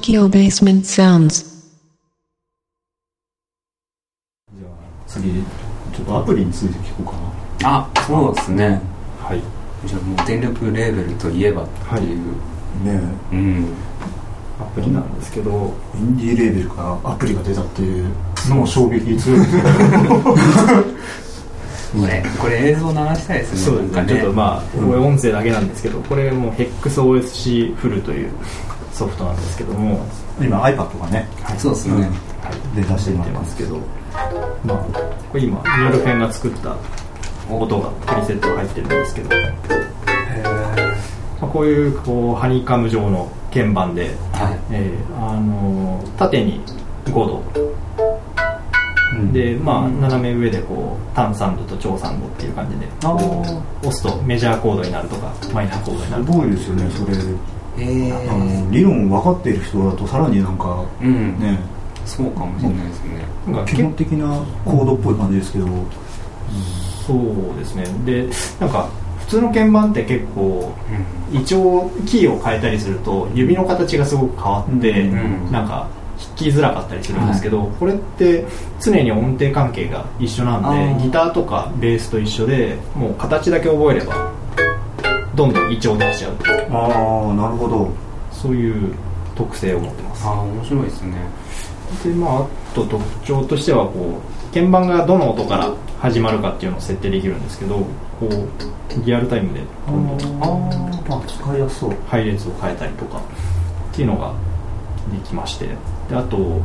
Tokyo Basement Sounds. じゃあ次ちょっとアプリについて聞こうかな。あそうですね。はい。じゃあもう電力レーベルといえばっていう、ねうん。アプリなんですけどインディーレーベルからアプリが出たっていうのも衝撃強いです これこれ映像流したいですねそうですね。なんかちょっとまあ、これ音声だけなんですけどこれも HEXOSC フルというソフトなんですけども、今 iPad がねそうですね、で出してもってますけどまあこれ今ニューロフェンが作った音がプリセットが入ってるんですけど、まあ、こういうこうハニカム状の鍵盤で、はい。えーあのー縦に5度。うん。でまあ斜め上でこう単3度と長3度っていう感じで押すとメジャーコードになるとかマイナーコードになるとか。すごいですよねそれえあの理論分かっている人だとさらになんかー、うん。ね。そうかもしれないですね。なんか基本的なコードっぽい感じですけど。そうですね。でなんか普通の鍵盤って結構う一応キーを変えたりすると指の形がすごく変わって、うん。なんか弾きづらかったりするんですけど、これって常に音程関係が一緒なんでギターとかベースと一緒でもう形だけ覚えればどんどんイチョウ出しちゃう。ああなるほど。そういう特性を持ってます。ああ面白いですね。でまああと特徴としてはこう鍵盤がどの音から始まるかっていうのを設定できるんですけどこうリアルタイムでどんどんあーあ使いやすそう。配列を変えたりとかっていうのができましてであと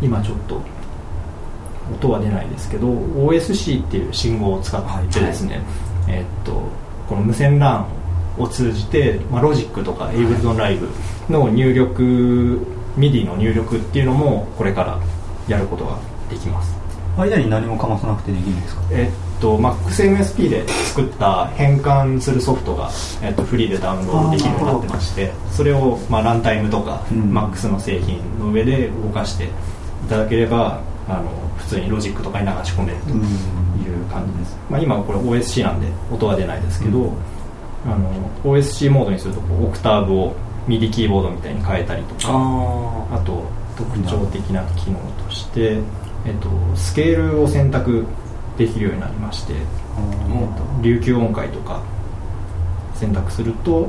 今ちょっと音は出ないですけど OSC っていう信号を使ってですね、えーっとこの無線 LAN を通じて、まあ、ロジックとか Ableton Live の入力 MIDI の入力っていうのもこれからやることができます。間に何もかまさなくてできるんですか？えっと MaxMSP で作った変換するソフトが、えっと、フリーでダウンロードできるようになってましてそれを、まあ、ランタイムとか、うん。MAX の製品の上で動かしていただければあの普通にロジックとかに流し込めるとうんいう感じです、まあ、今これ OSC なんで音は出ないですけど、うん。あの OSC モードにするとこうオクターブを MIDI キーボードみたいに変えたりとかああと特徴的な機能として、えっと、スケールを選択できるようになりまして、えっと、琉球音階とか選択すると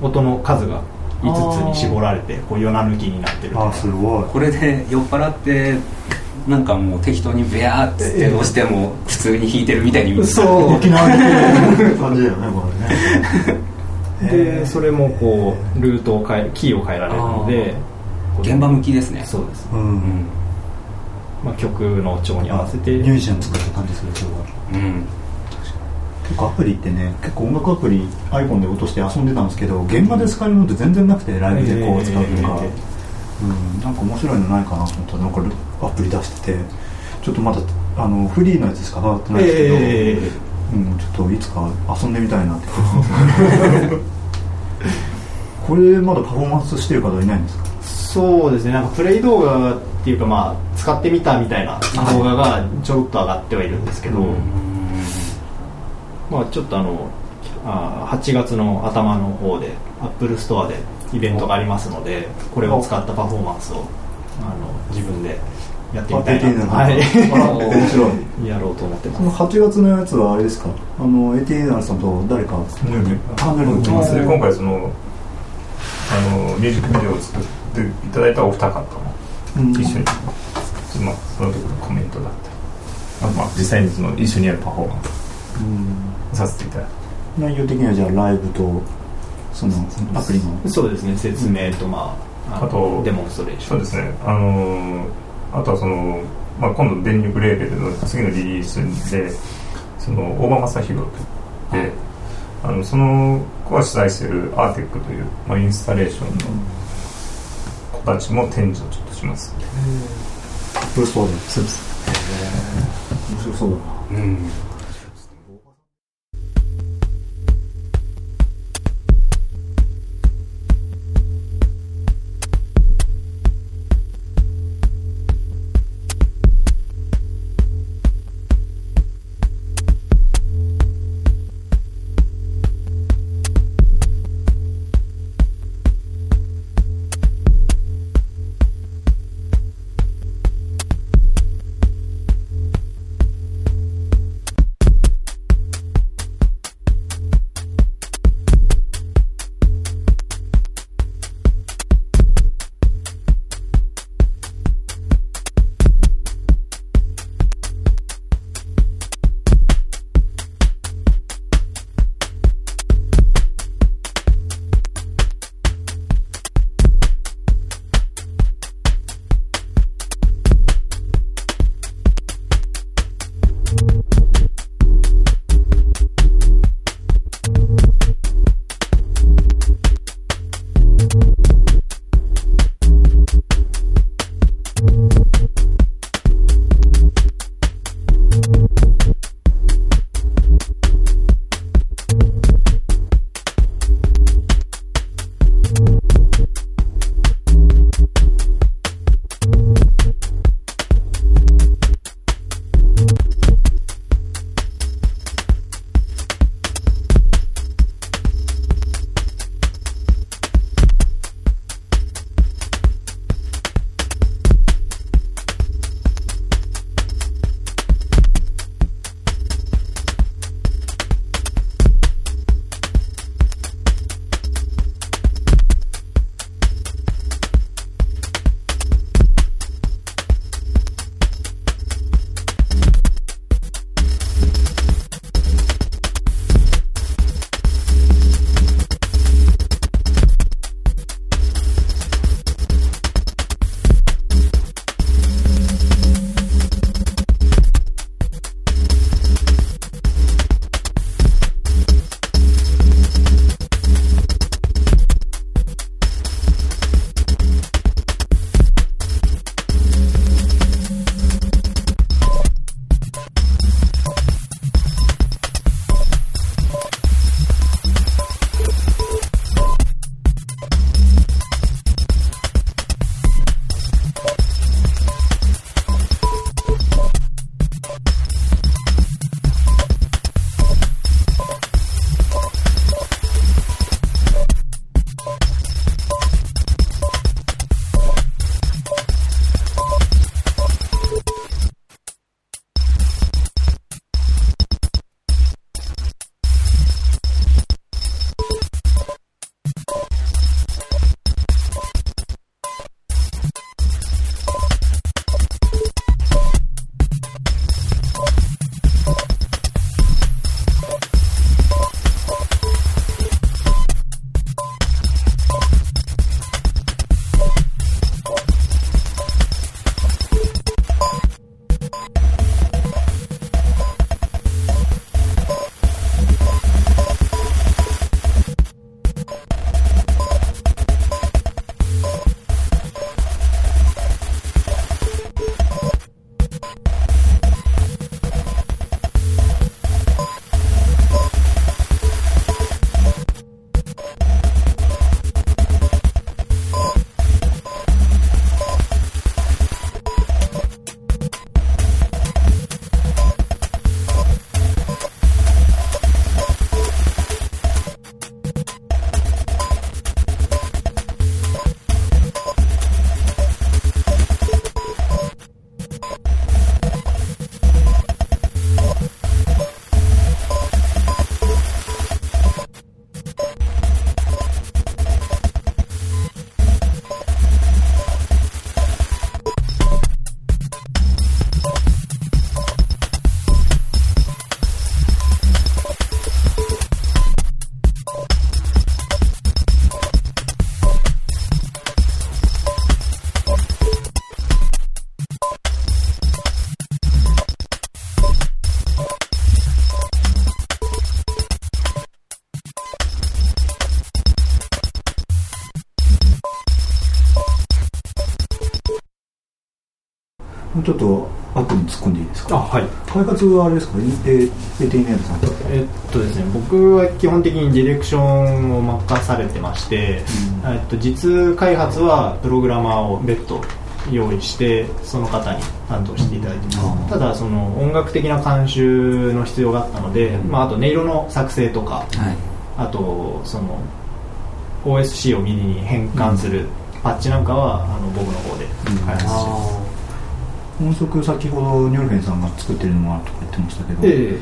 音の数が5つに絞られてこう夜な抜きになってるああすごい。これで酔っ払ってなんかもう適当にベアーって押しても普通に弾いてるみたいに見える。そう沖縄に感じだよねこれね。でそれもこうルートを変えキーを変えられるので現場向きですね。そうです、ううん。んまあ、曲の調に合わせて。ミュージシャン作った感じするすごいうん。結構アプリってね結構音楽アプリ iPhone で落として遊んでたんですけど現場で使えるのって全然なくてライブでこう使うとか、えうん、なんか面白いのないかなと思ったらなんかアプリ出しててちょっとまだあのフリーのやつしか触ってないですけど、えうん、ちょっといつか遊んでみたいなって。これまだパフォーマンスしてる方いないんですか？そうですね。なんかプレイ動画っていうかまあ使ってみたみたいな動画がちょろっと上がってはいるんですけど、まあちょっとあのあ8月の頭の方でアップルストアでイベントがありますのでこれを使ったパフォーマンスをあの自分でやってみたいな。あはい。あ面白い。やろうと思ってそのます8月のやつはあれですか？あの ATNR さんと誰かヌーあヌールまあそれで今回そのあのミュージックビデオを作っていただいたお二方もうん。一緒に、まあ、その時のコメントだったりあまあ実際にその一緒にやるパフォーマンうん。スさせていただいて内容的にはじゃあライブとそのアプリの。そうですね説明とまああとデモンストレーション。そうですね。あのあとはその、まあ、今度電力レーベルの次のリリースでその大場正弘であのその子が主催しているアーテックという、まあ、インスタレーションの子たちも展示をちょっとします。うです面白そうだな。うんはあれですか？ええティネーさんえっとですね僕は基本的にディレクションを任されてまして、えっと、実開発はプログラマーを別途用意してその方に担当していただいてます。ただその音楽的な監修の必要があったので、まあ、あと音色の作成とかはい。あとその OSC を MIDI に変換するパッチなんかは、あの僕の方で開発してます、音色先ほどニョルフェンさんが作ってるのはとか言ってましたけど、え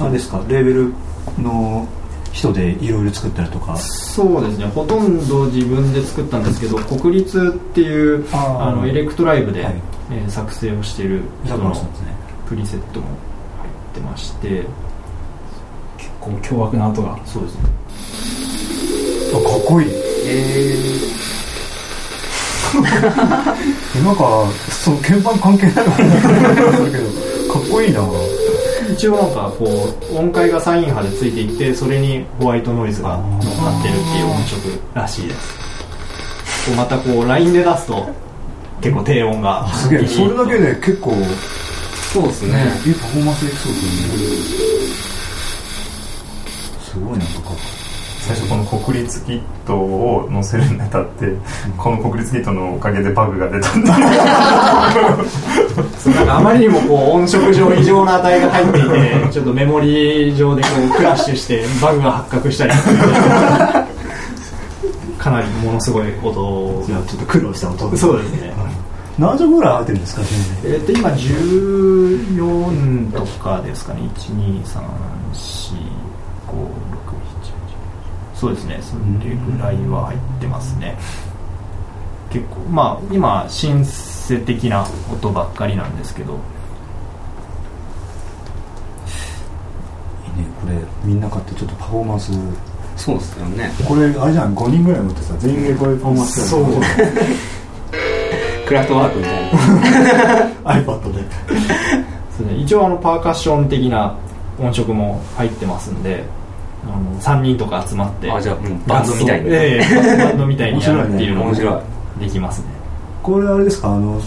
あれですか？レーベルの人でいろいろ作ったりとか？えそうですね。ほとんど自分で作ったんですけど国立っていうあのエレクトライブで、はい。えー作成をしている人のなんですね。プリセットも入ってまして。こう凶悪な音が。そうですね。あかっこいい なんかその鍵盤関係ないのかなだけどかっこいいな。一応なんかこう音階がサイン波でついていてそれにホワイトノイズが乗っかってるっていう音色らしいです。こうまたこうラインで出すと結構低音が すげえ。それだけで結構そうですね。いいパフォーマンスできそうですよね。すごいなんか最初この国立キットを載せるにあたってこの国立キットのおかげでバグが出たあまりにもこう音色上異常な値が入っていて ちょっとメモリ上でこうクラッシュしてバグが発覚したりかなりものすごい音じゃあちょっと苦労した音そうですね。何曲ぐらい入ってるんですか？全えっと今14とかですかね。1234567そうですね。それぐらいは入ってますね。結構まあ今シンセ的な音ばっかりなんですけど。いいね。これみんな買ってちょっとパフォーマンス。そうですよね。これあれじゃん。5人ぐらい乗ってさ全員でこういうパフォーマンスそう。クラフトワークみたいな。iPad で。そうね。一応あのパーカッション的な音色も入ってますんであの3人とか集まってあじゃあもうバンドみたいに。ええバンドみたいにやるっていうのも面白い。できますね。これあれですか？あの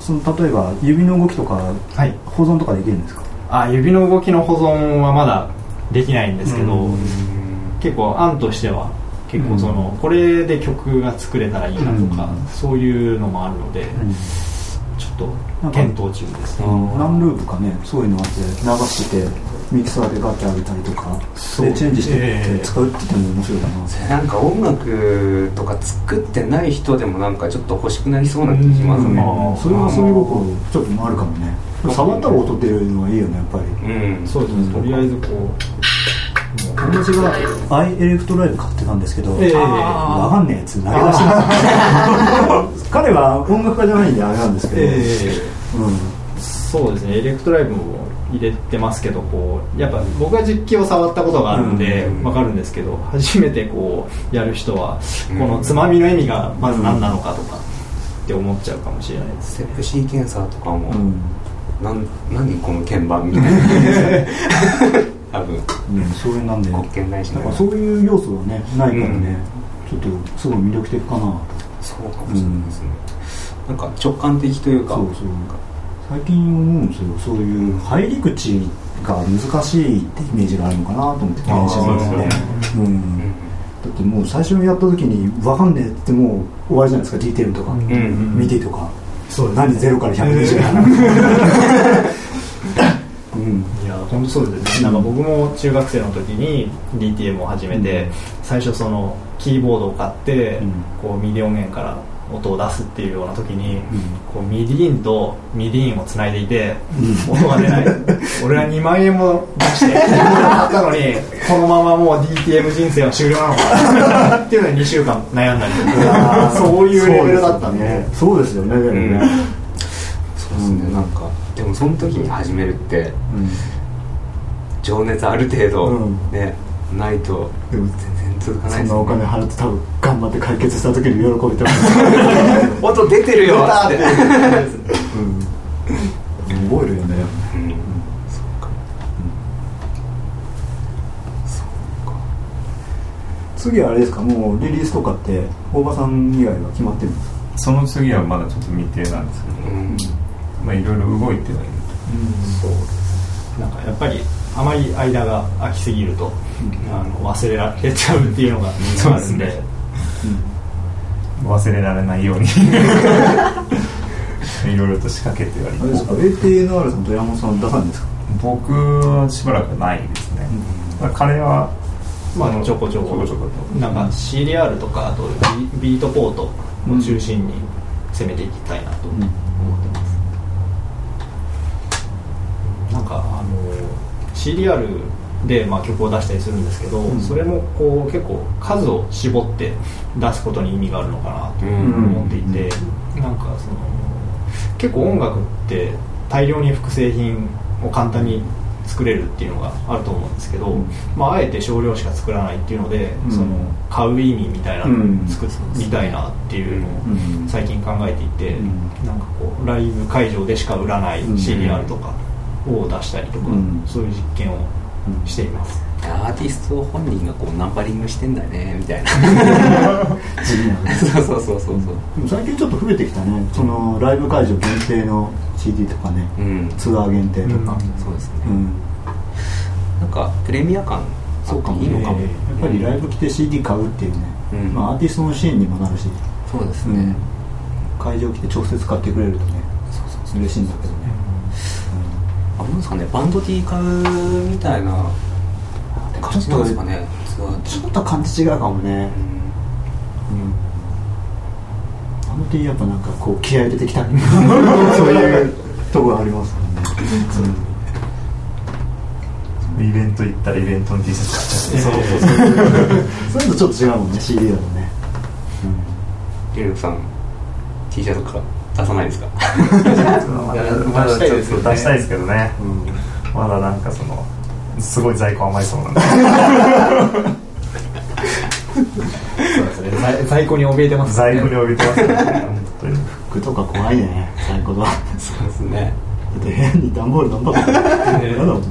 その例えば指の動きとかはい。保存とかできるんですか？あ指の動きの保存はまだできないんですけど、うん結構案としては結構その、これで曲が作れたらいいなとか、うん。そういうのもあるので、ちょっと検討中ですね。何ループかねそういうのあって流してミキサーでガッて上げたりとかそう。でチェンジしてええ。使うって言っても面白いかな。なんか音楽とか作ってない人でもなんかちょっと欲しくなりそうな気しますうん。ねそれはそういう心ちょっとあるかもね。触ったら音出るのはいいよねやっぱり。うん。そうですね。とりあえずこ私がアイエレクトライブ買ってたんですけど、ええ。わかんねえやつ投げ出します 彼は音楽家じゃないんであれなんですけう、ど、え。うん。そうですね。エレクトライブも入れてますけどこうやっぱ僕は実機を触ったことがあるんでうんわかるんですけど初めてこうやる人はこのつまみの意味がまず何なのかとかって思っちゃうかもしれないですステップシーケンサーとかも、うん。なん何この鍵盤みたいな 多分ね、そういうなんで。国権ないしなだからそういう要素はねないからね、ちょっとすごい魅力的かなそうかもしれないですね、なんか直感的というかそうそう最近思うんですよそういう入り口が難しいってイメージがあるのかなと思って電子そうですよね。うん。うんだってもう最初にやった時に分かんねえってもう終わりじゃないですか DTM とか、うんうん見てとか。そう何ゼロから120 うん。いや本当そうですね、なんか僕も中学生の時に DTM を始めて、うん。最初そのキーボードを買って、うん。こう MIDI 音源から音を出すっていうような時に、うん。こう MIDI IN と MIDI IN をつないでいて、うん。音が出ない。俺は2万円も出して買ったのにこのままもう DTM 人生は終了なのかな。っていうのに2週間悩んだりとか。そういうレベルだったんでそうですよねでもね、そうですね、なんか。でもその時に始めるってうん。情熱ある程度、うん。ねないと。でも全然続かないですそんなお金払って多分頑張って解決した時に喜びてます音出てるよっ出て。うん。覚えるよね。うん。そっか。そっか。次はあれですか？もうリリースとかって大場さん以外は決まってるんですか？その次はまだちょっと未定なんですけど、うん。まあいろいろ動いてはいる。そうですなんかやっぱりあまり間が空きすぎると、あの忘れられちゃうっていうのがあるんで。忘れられないように。いろいろと仕掛けてはいあれですか？ATNR さんと山本さん出さないんですか？僕はしばらくないですね、だから彼はまあちょこちょこ。ちょこちょこと。なんか CDR とかあとビビートポートを中心に攻めていきたいなと思ってます、なんかあの CDR でまあ曲を出したりするんですけど、それもこう結構数を絞って出すことに意味があるのかなと思っていて、なんかその結構音楽って大量に複製品を簡単に作れるっていうのがあると思うんですけど、まあ、あえて少量しか作らないっていうので、うん。その買う意味みたいなのを作りたいなっていうのをうん。最近考えていて、うん。なんかこうライブ会場でしか売らないうん CDR とかを出したりとか、うん。そういう実験をしています、アーティスト本人がこうナンバリングしてんだねみたいな。そうそうそうそうそう。でも最近ちょっと増えてきたね。そのライブ会場限定の CD とかね。うん。ツアー限定とか。そうですね、うん。なんかプレミア感そうかもいいのかも、やっぱりライブ来て CD 買うっていうね、うん。まあ、アーティストのシーンにもなるし、そうですね。うん、会場来て直接買ってくれるとね。嬉しいんだけどね、あどうですかねバンド T 買うみたいな。感じなんですかねちょっと感じ違うかもね、うん。あの T やっぱなんかこう気合い入れてきた そういうとこがありますからね、イベント行ったらイベントの T シャツ買っちゃって。そうそうそうそういうのちょっと違うもんね CD だとね、リルクさん T シャツか出さないですか？まだまだちょっと出したいですよね。出したいですけどね。うん。まだなんかそのすごい在庫余りそうなんで。そうですね。在在庫に怯えてます在庫に置いてます服とか怖いね最高だだそうですね。って部屋に段ボール何箱も嫌だもんね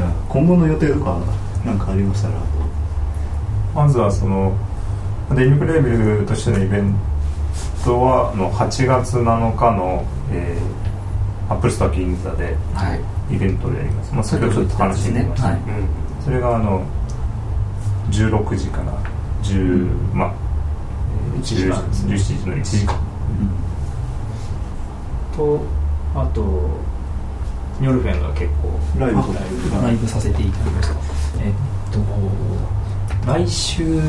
じゃあ今後の予定とかなんかありましたら。まずはそのデニムレーベルとしてのイベントはあの8月7日の、えー、アップルストア銀座ではい。イベントをやります、まあ、先ほどちょっと話してみました、はい。うんそれがあの16時から10、まあ1時間。ですね17時の1時間。とあとニョルフェンが結構ライブライブさせていただきました。えっと来週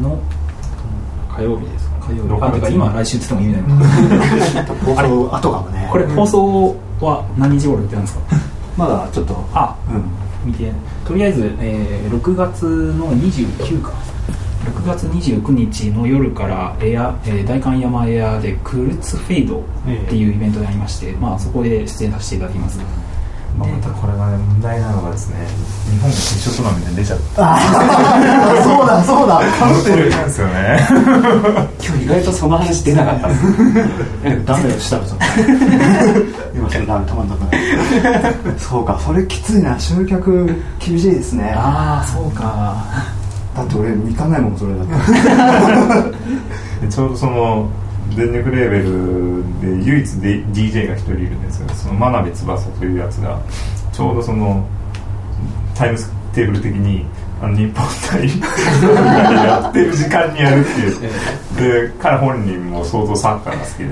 の火曜日ですか？火曜日。6あてか今来週って言っても意味ない。のか放送後かもねこれ放送は何日頃言ってるんですか？まだちょっと。あうん。見て。とりあえず、えー6月の29か6月29日の夜からエア、えー代官山エアでクルツフェイドっていうイベントでありまして、まあ、そこで出演させていただきます、まあ、またこれがね問題なのがですね日本が決勝トーナメントに出ちゃった。あそうだそうだ。かぶってるなんですよね。今日意外とその話出なかった。ですダメよした。らちょっとダメたまんなくないそうかそれきついな。集客厳しいですね。ああそうかだって俺見かないもんそれだって。で ちょうどその電力レーベルで唯一で DJ が一人いるんですよ。その真鍋翼というやつがちょうどそのタイムステーブル的にあの日本対やってる時間にやるっていう。で彼本人も相当サッカーが好きで、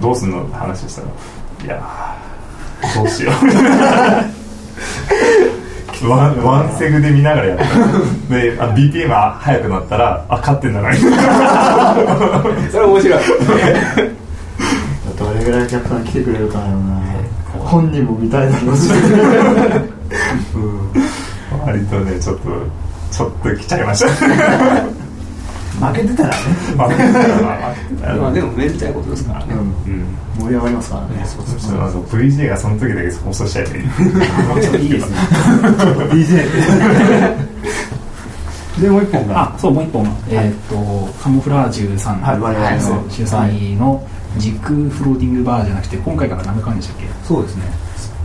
どうすんのって話したらいやーどうしよう ワンワンセグで見ながらやった。であ BPM が速くなったらあ勝ってんだな。それ面白い。どれぐらいお客さん来てくれるかな。本人も見たいだろうし。割とねちょっとちょっと来ちゃいました負けてたらね。負けてたらまあでもめでたいことですからね。盛り上がりますからね。そうそうそう。あの VJ がその時だけ放送しちゃえばいいいいですね。DJ でもう一本が。あそうもう一本、えーっとカモフラージュさん。はい我々の。そう主催の時空フローティングバーじゃなくて今回から何回でしたっけ？そうですね。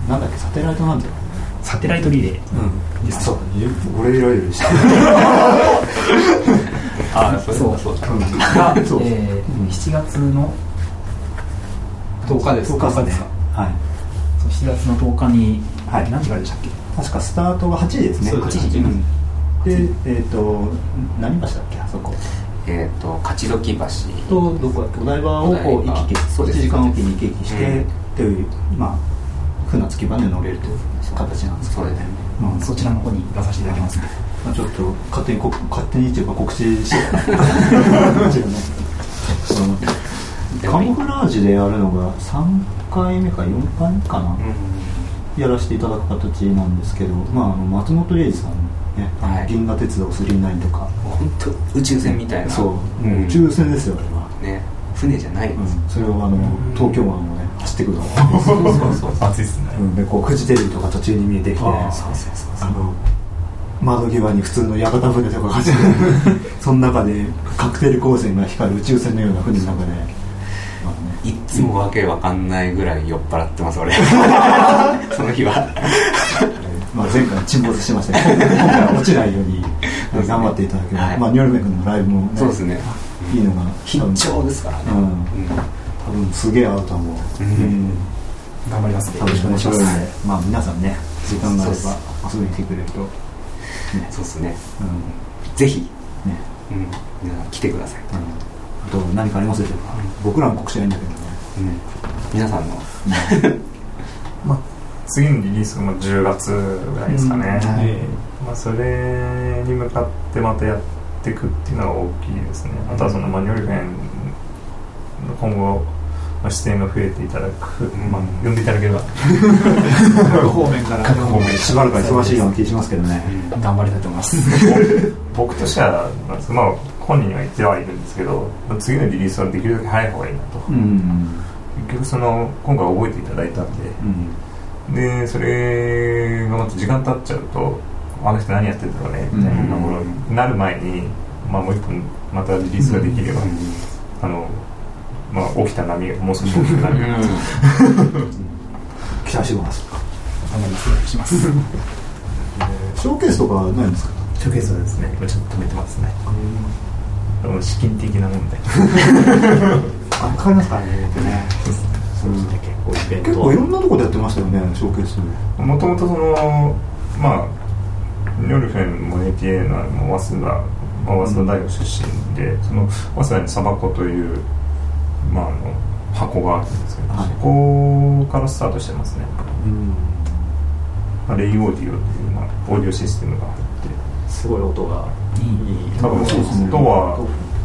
なんだっけ？サテライトなんていうのサテライトリレーうん。そう。俺いろいろして ああそうそう。そうだ。が、えー7月の10日です10日ですかね。はい。そう7月の10日に、はい。何時からでしたっけ？確かスタートが8時ですね。そうです8時。うん。でえっ、と何橋だっけ？あそこ。えっと勝どき橋。とどこだっけ？お台場をこう行き来1そうです。時間おきに行き来して、うん。っていうまあ船着き場で乗れるという形なんですけど。ね。うんそちらの方に出させていただきます、まあ、ちょっと勝手にこ勝手にっていうか告知し カモフラージュでやるのが3回目か4回目かな、やらせていただく形なんですけど、まあ、あの松本零士さんね、はい。銀河鉄道999とか、本当宇宙船みたいな。そう、う宇宙船ですよあれは、ね。船じゃないです。うん、それをあの東京湾をね走ってくるの。そうそうそう熱いっすねうん。でこうフジテレビとか途中に見えてきてそうそうそう。あの窓際に普通の屋形船とかが走っその中でカクテル光線が光る宇宙船のような船の中で、まあね、いっつもわけわかんないぐらい酔っ払ってます俺。その日は。まあ、前回沈没してましたけど 今回は落ちないように頑張っていただければ、はい。まあ、ニョルメ君のライブも、ね、そうですね。いいのが緊張ですからね。うん。うん。多分すげえ合うと思う、うん。頑張ります。んで楽しく面白いんで。よまあ皆さんね時間があれば遊びに来てくれるとね。そうですね。うん。ぜひ、ね。うん、皆さん来てください、うん。あと何かありますでしょうか、僕らの告知はいいんだけどね。うん、皆さんの。まあ、次のリリースがまあ10月ぐらいですかね、うん。はい。まあ、それに向かってまたやっていくっていうのが大きいですね。あとはそのマニュアル編の今後まあ出演が増えていただく、んまあ、呼んでいただければ。各方面から。各方面しばらくは忙しいような気がしますけどね、頑張りたいと思います。僕としてはなんですまあ本人は言ってはいるんですけど次のリリースはできるだけ早い方がいいなと、うん。結局その今回覚えていただいたんで、うん。でそれがまた時間経っちゃうとあの人何やってるんだろうねみたいなところになる前に、まあ、もう一本またリリースができれば、あのまあ、起きた波がもう少し大きくなる、期待してます。頑張りますしますショーケースとかないんですか？ショーケースはですね今ちょっと止めてますね。でも資金的な問題あかりますかねね。結構イベント。結構いろんなところでやってましたよねショーケース。もともとそのまあニョルフェンモネティエーナも早稲田、まあ、早稲田大学出身で、その早稲田にサバコという、まあ、あの箱があるんですけど、はい。そこからスタートしてますね、うん。まあ、レイオーディオっていう、まあ、オーディオシステムが入って。すごい音がいい多分そうですね。音は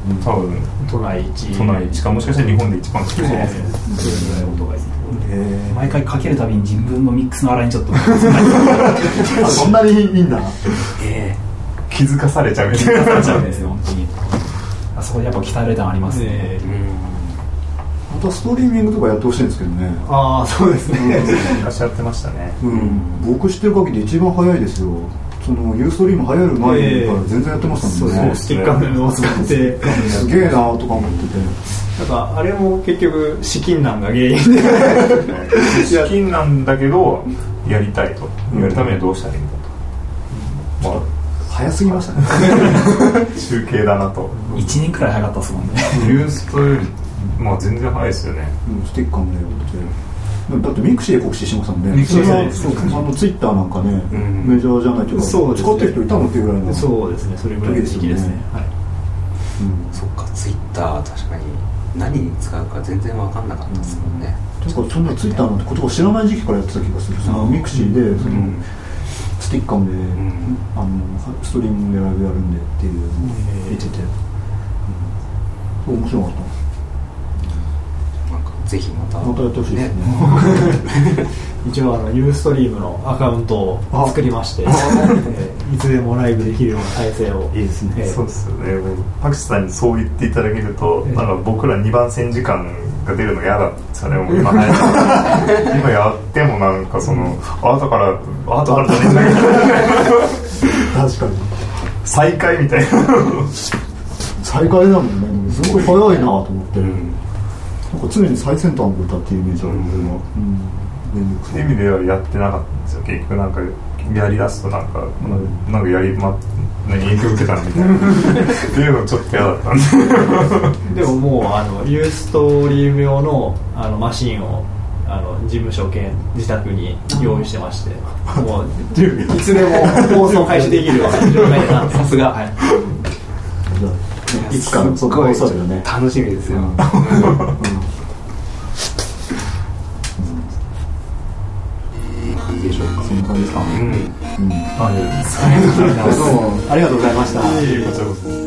うん。多分都内一。都内一かもしかしたら日本で一番好きそうでですすね。それぐらい音がいい。へ毎回かけるたびに自分のミックスの洗いにちょっと。ーあそんなにいいんだえ気づかされちゃうみえたいな。なっちゃうんですよ本当に。あそこでやっぱ鍛えられたのありますね、えまたストリーミングとかやってほしいんですけどね。ああそうですね。昔やってましたね。うん、僕知ってる限り一番早いですよ。そのユーストリーム流行る前から全然やってましたもんね、そうスティッカーを使って。すげえなとか思ってて。なんかあれも結局資金難が原因で。資金なんだけどやりたいとやるためにはどうしたらいいん。だと、ま早すぎましたね。あ 中継だなと。1年くらい早かったですもんね。ユーストよりまあ全然早いですよね。うんスティッカーもねってだってミクシーで告知してましたもんね。ミクシーでそうあのツイッターなんかね、うんメジャーじゃないというかそうですね使ってる人いたのっていうぐらいのそうですねそれぐらいの時期ですねはいうんそっかツイッター確かに何に使うか全然分かんなかったですもんね、てかそんなツイッターなんて言葉知らない時期からやってた気がするそのミクシーでその、うんスティッカーで、んあのストリームでライブやるんでっていうのを言ってて、うん面白かったぜひまた。またやってほしいですね。一応あのユーストリームのアカウントを作りまして、えーい。つでもライブできるような体制を。いいですね。えーそうですよね。パクチさんにそう言っていただけると、ええ。なんか僕ら2番煎じ感が出るの嫌だったんですよねもう今 今やってもなんかその後から後からじゃねえんだけど。確かに。再開みたいな。再開だもんね。すごい早いなと思って、なん。か常に最先端の歌っていうイメージあるんで、うん。うん。そういう意味ではやってなかったんですよ。結局なんかやりだすとなんか、なんかやりま何影響受けたみたいな。っていうのちょっと嫌だったんで。でももうあのユーストリーム用のあのマシンをあの事務所兼自宅に用意してまして。もういつでも放送開始できるような状態になってさすがはいいつか。そこそうだよね楽しみですよ、いいでしょうかそん。な感じですか、うん。うん。ありがとうございました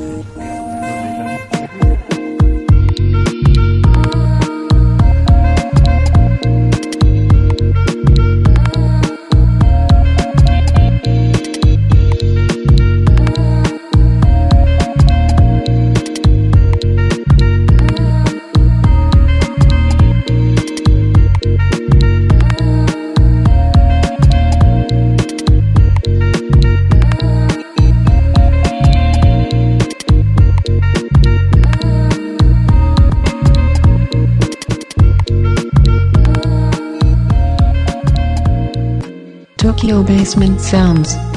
Basement Sounds.